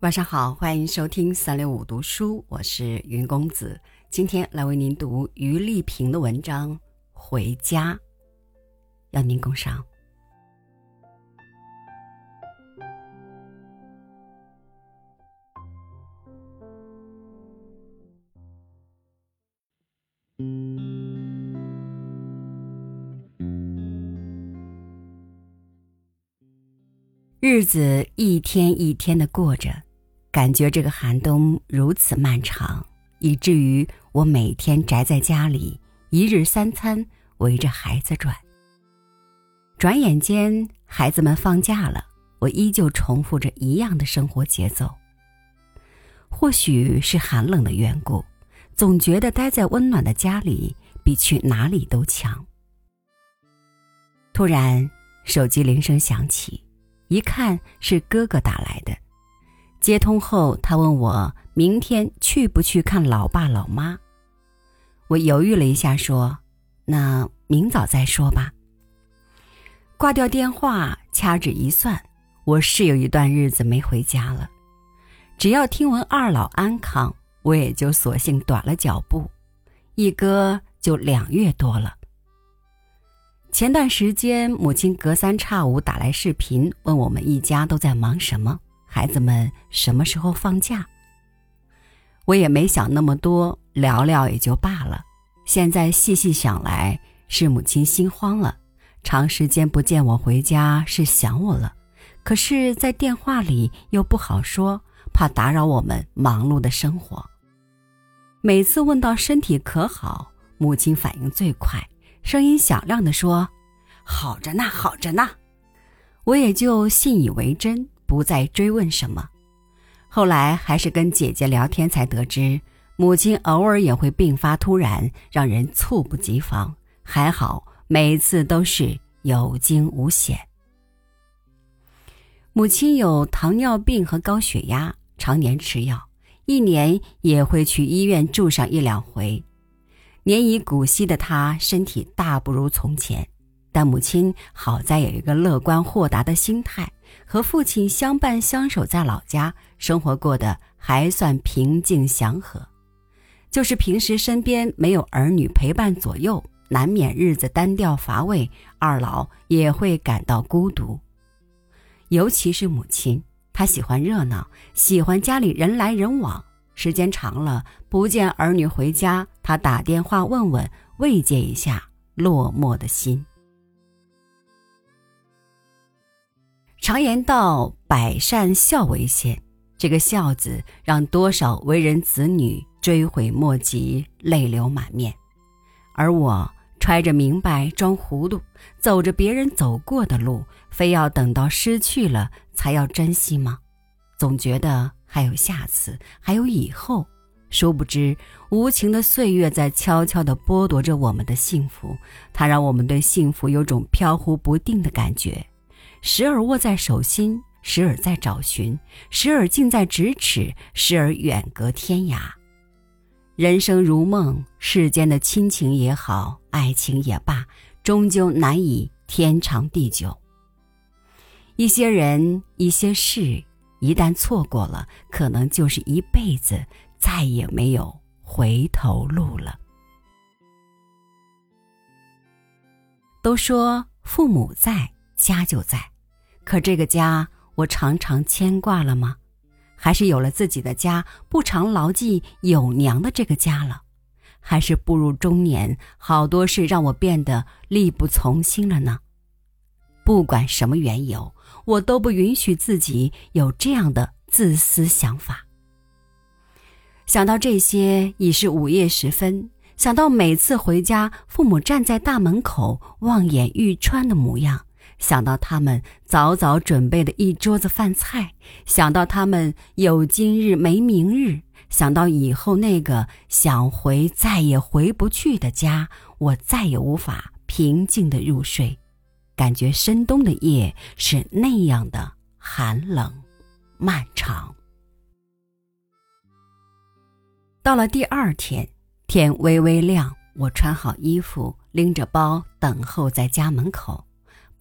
晚上好，欢迎收听三六五读书，我是云公子。今天来为您读于丽萍的文章《回家》，要您共赏。日子一天一天的过着。感觉这个寒冬如此漫长，以至于我每天宅在家里，一日三餐围着孩子转。转眼间，孩子们放假了，我依旧重复着一样的生活节奏。或许是寒冷的缘故，总觉得待在温暖的家里比去哪里都强。突然，手机铃声响起，一看是哥哥打来的。接通后，他问我明天去不去看老爸老妈。我犹豫了一下，说：“那明早再说吧。”挂掉电话，掐指一算，我是有一段日子没回家了。只要听闻二老安康，我也就索性短了脚步，一搁就两月多了。前段时间，母亲隔三差五打来视频，问我们一家都在忙什么。孩子们什么时候放假？我也没想那么多，聊聊也就罢了。现在细细想来，是母亲心慌了，长时间不见我回家，是想我了。可是，在电话里又不好说，怕打扰我们忙碌的生活。每次问到身体可好，母亲反应最快，声音响亮地说：“好着呢，好着呢。”我也就信以为真。不再追问什么，后来还是跟姐姐聊天才得知，母亲偶尔也会病发突然，让人猝不及防。还好每次都是有惊无险。母亲有糖尿病和高血压，常年吃药，一年也会去医院住上一两回。年已古稀的她，身体大不如从前。但母亲好在有一个乐观豁达的心态，和父亲相伴相守在老家，生活过得还算平静祥和。就是平时身边没有儿女陪伴左右，难免日子单调乏味，二老也会感到孤独。尤其是母亲，她喜欢热闹，喜欢家里人来人往。时间长了，不见儿女回家，她打电话问问，慰藉一下落寞的心。常言道：“百善孝为先。”这个“孝”字，让多少为人子女追悔莫及，泪流满面。而我揣着明白装糊涂，走着别人走过的路，非要等到失去了才要珍惜吗？总觉得还有下次，还有以后。殊不知，无情的岁月在悄悄地剥夺着我们的幸福。它让我们对幸福有种飘忽不定的感觉。时而握在手心，时而在找寻，时而近在咫尺，时而远隔天涯。人生如梦，世间的亲情也好，爱情也罢，终究难以天长地久。一些人，一些事，一旦错过了，可能就是一辈子再也没有回头路了。都说父母在。家就在，可这个家我常常牵挂了吗？还是有了自己的家，不常牢记有娘的这个家了？还是步入中年，好多事让我变得力不从心了呢？不管什么缘由，我都不允许自己有这样的自私想法。想到这些，已是午夜时分。想到每次回家，父母站在大门口望眼欲穿的模样。想到他们早早准备的一桌子饭菜，想到他们有今日没明日，想到以后那个想回再也回不去的家，我再也无法平静的入睡，感觉深冬的夜是那样的寒冷、漫长。到了第二天，天微微亮，我穿好衣服，拎着包等候在家门口。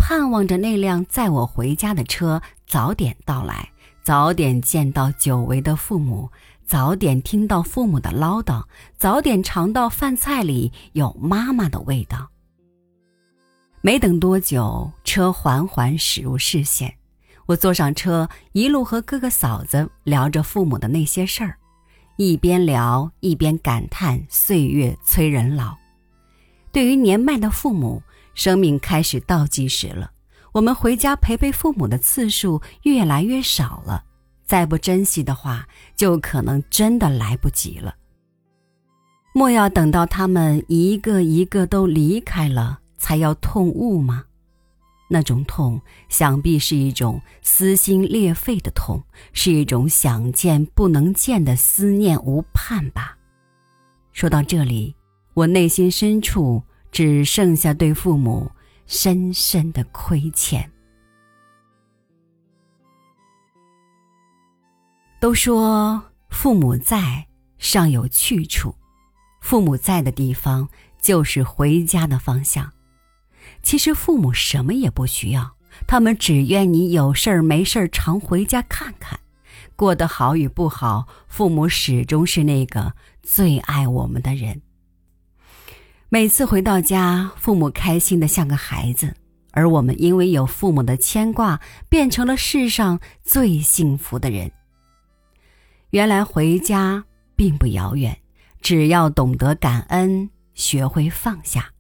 盼望着那辆载我回家的车早点到来，早点见到久违的父母，早点听到父母的唠叨，早点尝到饭菜里有妈妈的味道。没等多久，车缓缓驶入视线，我坐上车，一路和哥哥嫂子聊着父母的那些事儿，一边聊一边感叹岁月催人老。对于年迈的父母，生命开始倒计时了。我们回家陪陪父母的次数越来越少了，再不珍惜的话，就可能真的来不及了。莫要等到他们一个一个都离开了，才要痛悟吗？那种痛，想必是一种撕心裂肺的痛，是一种想见不能见的思念无盼吧。说到这里，我内心深处只剩下对父母。深深的亏欠。都说父母在，尚有去处；父母在的地方，就是回家的方向。其实父母什么也不需要，他们只愿你有事儿没事儿常回家看看。过得好与不好，父母始终是那个最爱我们的人。每次回到家，父母开心的像个孩子，而我们因为有父母的牵挂，变成了世上最幸福的人。原来回家并不遥远，只要懂得感恩，学会放下，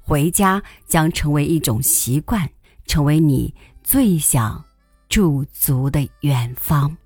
回家将成为一种习惯，成为你最想驻足的远方。